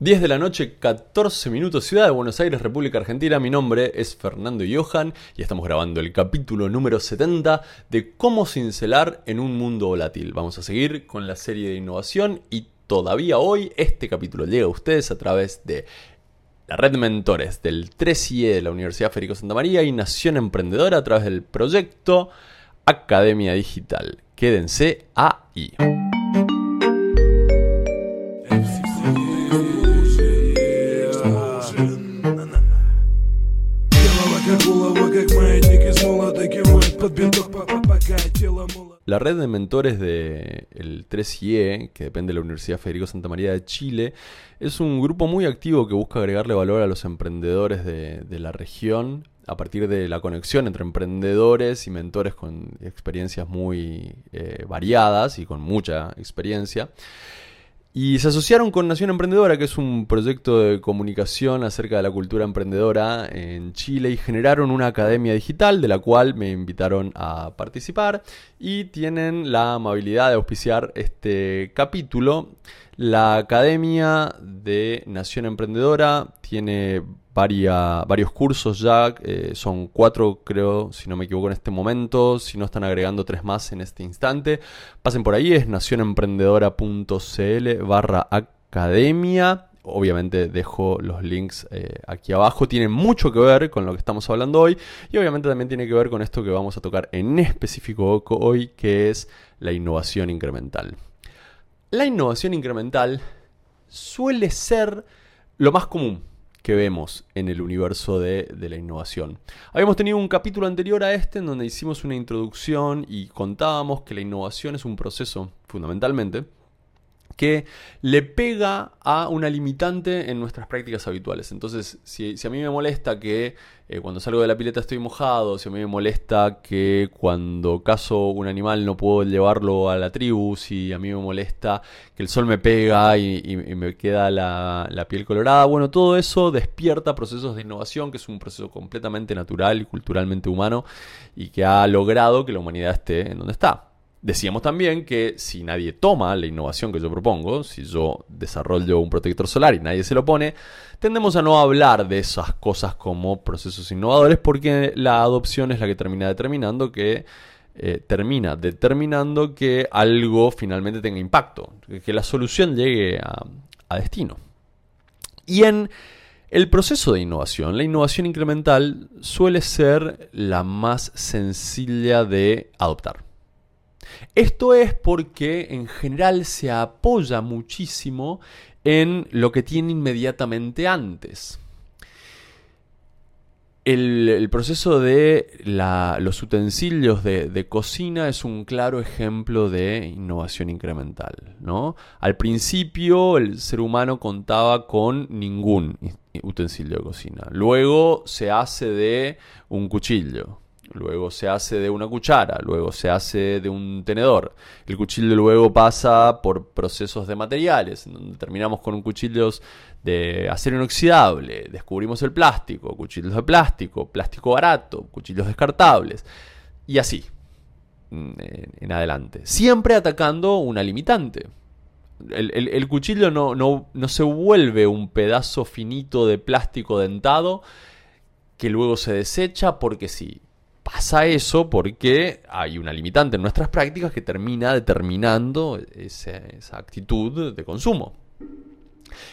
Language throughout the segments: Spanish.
10 de la noche, 14 minutos, Ciudad de Buenos Aires, República Argentina. Mi nombre es Fernando Johan y estamos grabando el capítulo número 70 de Cómo cincelar en un mundo volátil. Vamos a seguir con la serie de innovación y todavía hoy este capítulo llega a ustedes a través de la red de mentores del 3IE de la Universidad Federico Santa María y Nación Emprendedora a través del proyecto Academia Digital. Quédense ahí. La red de mentores del 3IE, que depende de la Universidad Federico Santa María de Chile, es un grupo muy activo que busca agregarle valor a los emprendedores de, la región a partir de la conexión entre emprendedores y mentores con experiencias muy eh, variadas y con mucha experiencia. Y se asociaron con Nación Emprendedora, que es un proyecto de comunicación acerca de la cultura emprendedora en Chile, y generaron una academia digital de la cual me invitaron a participar y tienen la amabilidad de auspiciar este capítulo. La Academia de Nación Emprendedora tiene varios cursos ya, eh, son cuatro creo, si no me equivoco en este momento, si no están agregando tres más en este instante, pasen por ahí, es nacionemprendedora.cl barra academia. Obviamente dejo los links eh, aquí abajo. Tiene mucho que ver con lo que estamos hablando hoy. Y obviamente también tiene que ver con esto que vamos a tocar en específico hoy, que es la innovación incremental. La innovación incremental suele ser lo más común que vemos en el universo de, la innovación. Habíamos tenido un capítulo anterior a este en donde hicimos una introducción y contábamos que la innovación es un proceso, fundamentalmente, que le pega a una limitante en nuestras prácticas habituales. Entonces, si, a mí me molesta que eh, cuando salgo de la pileta estoy mojado, si a mí me molesta que cuando cazo un animal no puedo llevarlo a la tribu, si a mí me molesta que el sol me pega y, me queda la, la, piel colorada, bueno, todo eso despierta procesos de innovación, que es un proceso completamente natural y culturalmente humano y que ha logrado que la humanidad esté en donde está. Decíamos también que si nadie toma la innovación que yo propongo, si yo desarrollo un protector solar y nadie se lo pone, tendemos a no hablar de esas cosas como procesos innovadores porque la adopción es la que termina determinando que eh, termina determinando que algo finalmente tenga impacto, que la solución llegue a, a destino. Y en el proceso de innovación, la innovación incremental suele ser la más sencilla de adoptar. Esto es porque en general se apoya muchísimo en lo que tiene inmediatamente antes. El, proceso de los utensilios de, cocina es un claro ejemplo de innovación incremental. ¿no? Al principio el ser humano contaba con ningún utensilio de cocina. Luego se hace de un cuchillo luego se hace de una cuchara, luego se hace de un tenedor. El cuchillo luego pasa por procesos de materiales, donde terminamos con cuchillos de acero inoxidable, descubrimos el plástico, cuchillos de plástico, plástico barato, cuchillos descartables, y así mm, en adelante. Siempre atacando una limitante. El, cuchillo no se vuelve un pedazo finito de plástico dentado que luego se desecha porque sí pasa eso porque hay una limitante en nuestras prácticas que termina determinando esa, actitud de consumo.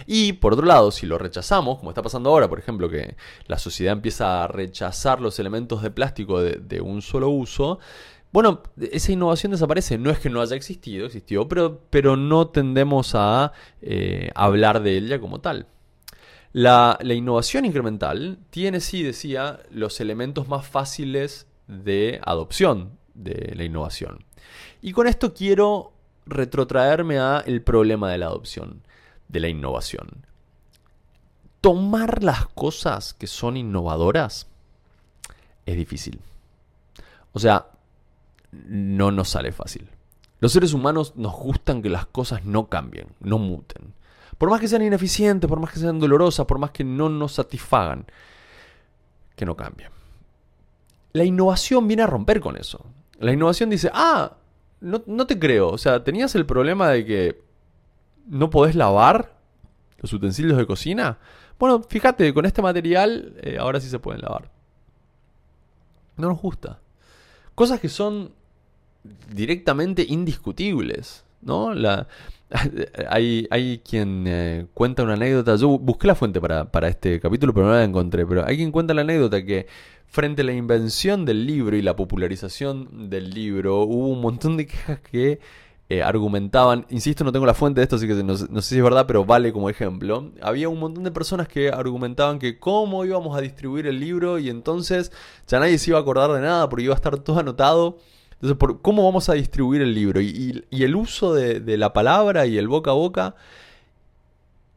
Y por otro lado, si lo rechazamos, como está pasando ahora, por ejemplo, que la sociedad empieza a rechazar los elementos de plástico de, un solo uso, bueno, esa innovación desaparece. No es que no haya existido, existió, pero, pero no tendemos a eh, hablar de ella como tal. La, innovación incremental tiene, sí, decía, los elementos más fáciles de adopción de la innovación. Y con esto quiero retrotraerme a el problema de la adopción, de la innovación. Tomar las cosas que son innovadoras es difícil. O sea, no nos sale fácil. Los seres humanos nos gustan que las cosas no cambien, no muten. Por más que sean ineficientes, por más que sean dolorosas, por más que no nos satisfagan, que no cambien. La innovación viene a romper con eso. La innovación dice, ah, no, te creo. O sea, tenías el problema de que no podés lavar los utensilios de cocina. Bueno, fíjate, con este material eh, ahora sí se pueden lavar. No nos gusta. Cosas que son directamente indiscutibles, ¿no? La, hay, hay quien eh, cuenta una anécdota, yo busqué la fuente para, para este capítulo, pero no la encontré, pero hay quien cuenta la anécdota que frente a la invención del libro y la popularización del libro, hubo un montón de quejas que eh, argumentaban, insisto, no tengo la fuente de esto, así que no, sé si es verdad, pero vale como ejemplo. Había un montón de personas que argumentaban que cómo íbamos a distribuir el libro y entonces ya nadie se iba a acordar de nada porque iba a estar todo anotado. Entonces, por, ¿cómo vamos a distribuir el libro? Y, el uso de, de la palabra y el boca a boca.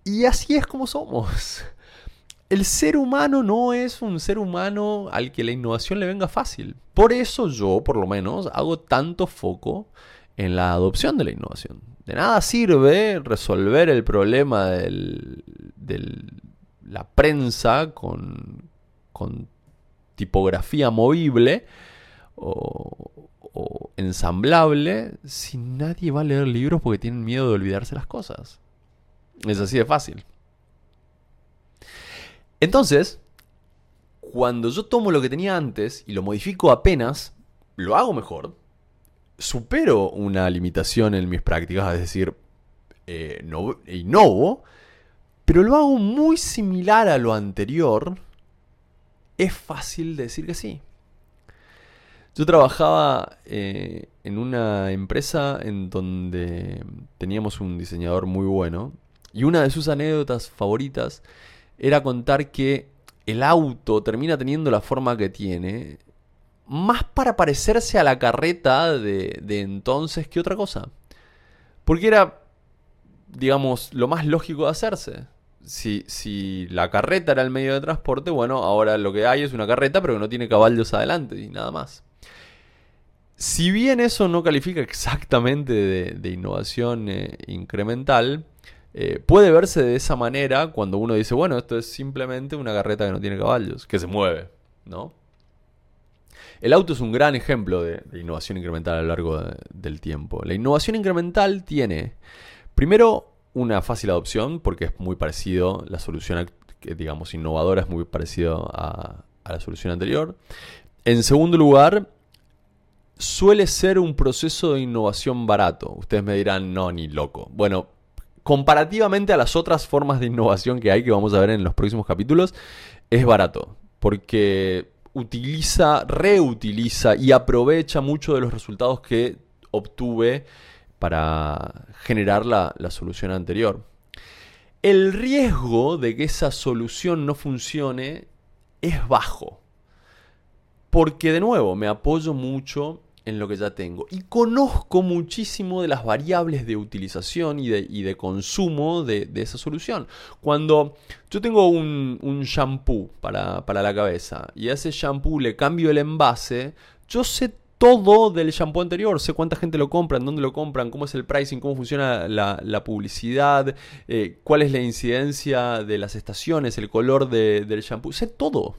Y así es como somos. El ser humano no es un ser humano al que la innovación le venga fácil. Por eso yo, por lo menos, hago tanto foco en la adopción de la innovación. De nada sirve resolver el problema de la prensa con, tipografía movible o, o, ensamblable si nadie va a leer libros porque tienen miedo de olvidarse las cosas. Es así de fácil. Entonces, cuando yo tomo lo que tenía antes y lo modifico apenas, lo hago mejor, supero una limitación en mis prácticas, es decir, eh, no, innovo, pero lo hago muy similar a lo anterior, es fácil decir que sí. Yo trabajaba eh, en una empresa en donde teníamos un diseñador muy bueno y una de sus anécdotas favoritas era contar que el auto termina teniendo la forma que tiene más para parecerse a la carreta de, entonces que otra cosa. Porque era, digamos, lo más lógico de hacerse. Si, si, la carreta era el medio de transporte, bueno, ahora lo que hay es una carreta, pero que no tiene caballos adelante y nada más. Si bien eso no califica exactamente de, innovación eh, incremental, eh, puede verse de esa manera cuando uno dice, bueno, esto es simplemente una carreta que no tiene caballos, que se mueve, ¿no? El auto es un gran ejemplo de, innovación incremental a lo largo del tiempo. La innovación incremental tiene, primero, una fácil adopción, porque es muy parecido, la solución, digamos, innovadora es muy parecido a, a la solución anterior. En segundo lugar, suele ser un proceso de innovación barato. Ustedes me dirán, no, ni loco. Bueno, comparativamente a las otras formas de innovación que hay, que vamos a ver en los próximos capítulos, es barato. Porque utiliza, reutiliza y aprovecha mucho de los resultados que obtuve para generar la, solución anterior. El riesgo de que esa solución no funcione es bajo. Porque de nuevo me apoyo mucho en lo que ya tengo. Y conozco muchísimo de las variables de utilización y de, consumo de, esa solución. Cuando yo tengo un, un shampoo para, la cabeza y a ese shampoo le cambio el envase, yo sé todo del shampoo anterior. Sé cuánta gente lo compra, dónde lo compran, cómo es el pricing, cómo funciona la, publicidad, eh, cuál es la incidencia de las estaciones, el color del shampoo. Sé todo.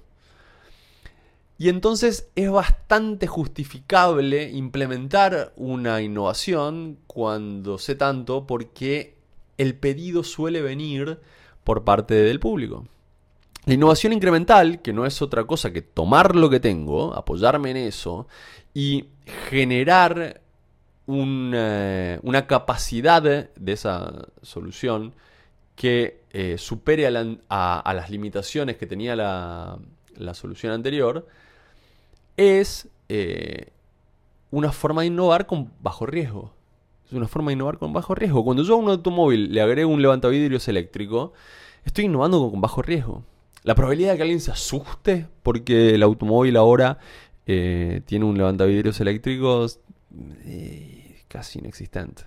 Y entonces es bastante justificable implementar una innovación cuando sé tanto porque el pedido suele venir por parte del público. La innovación incremental, que no es otra cosa que tomar lo que tengo, apoyarme en eso y generar una, capacidad de esa solución que eh, supere a, las limitaciones que tenía la solución anterior, es eh, una forma de innovar con bajo riesgo. Es una forma de innovar con bajo riesgo. Cuando yo a un automóvil le agrego un levantavidrios eléctrico, estoy innovando con bajo riesgo. La probabilidad de que alguien se asuste porque el automóvil ahora eh, tiene un levantavidrios eléctrico eh, casi inexistente.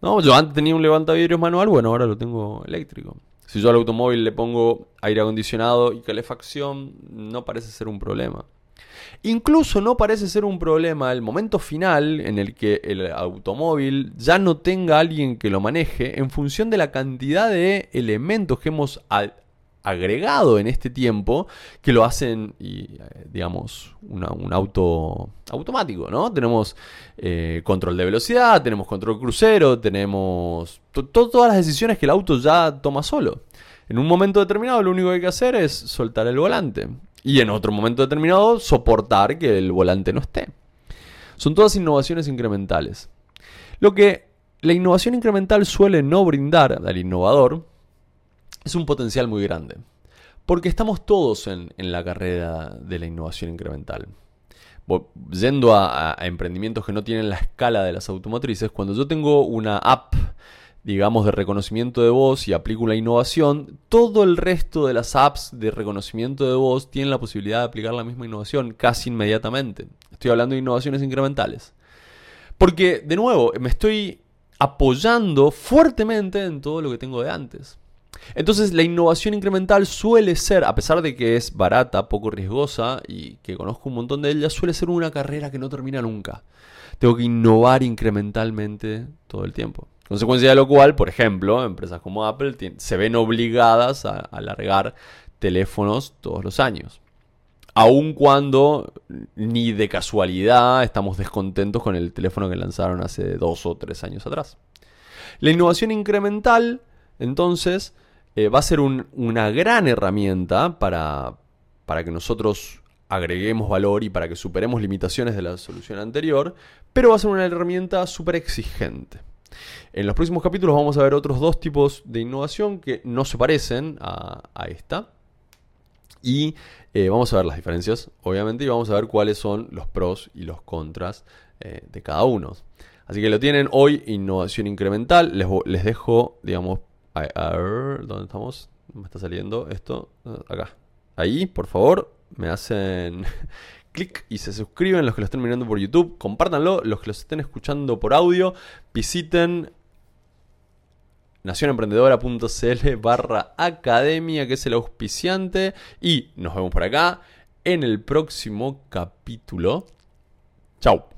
No, yo antes tenía un levantavidrios manual, bueno, ahora lo tengo eléctrico. Si yo al automóvil le pongo aire acondicionado y calefacción, no parece ser un problema. Incluso no parece ser un problema el momento final en el que el automóvil ya no tenga alguien que lo maneje en función de la cantidad de elementos que hemos agregado en este tiempo que lo hacen, y, eh, digamos, un auto automático, ¿no? Tenemos eh, control de velocidad, tenemos control crucero, tenemos todas las decisiones que el auto ya toma solo. En un momento determinado lo único que hay que hacer es soltar el volante. Y en otro momento determinado soportar que el volante no esté. Son todas innovaciones incrementales. Lo que la innovación incremental suele no brindar al innovador es un potencial muy grande. Porque estamos todos en, la carrera de la innovación incremental. Yendo a, emprendimientos que no tienen la escala de las automotrices, cuando yo tengo una app, digamos, de reconocimiento de voz y aplico la innovación, todo el resto de las apps de reconocimiento de voz tienen la posibilidad de aplicar la misma innovación casi inmediatamente. Estoy hablando de innovaciones incrementales. Porque, de nuevo, me estoy apoyando fuertemente en todo lo que tengo de antes. Entonces la innovación incremental suele ser, a pesar de que es barata, poco riesgosa y que conozco un montón de ellas, suele ser una carrera que no termina nunca. Tengo que innovar incrementalmente todo el tiempo. Consecuencia de lo cual, por ejemplo, empresas como Apple se ven obligadas a alargar teléfonos todos los años. Aun cuando ni de casualidad estamos descontentos con el teléfono que lanzaron hace dos o tres años atrás. La innovación incremental, entonces, eh, va a ser una gran herramienta para, para que nosotros agreguemos valor y para que superemos limitaciones de la solución anterior, pero va a ser una herramienta súper exigente. En los próximos capítulos vamos a ver otros dos tipos de innovación que no se parecen a, esta. Y eh, vamos a ver las diferencias, obviamente, y vamos a ver cuáles son los pros y los contras eh, de cada uno. Así que lo tienen hoy, innovación incremental. Les, les dejo, digamos, ¿Dónde estamos? Me está saliendo esto. Acá. Ahí, por favor, me hacen clic y se suscriben los que lo estén mirando por YouTube. Compártanlo. Los que lo estén escuchando por audio, visiten nacionemprendedora.cl barra academia, que es el auspiciante. Y nos vemos por acá en el próximo capítulo. Chao.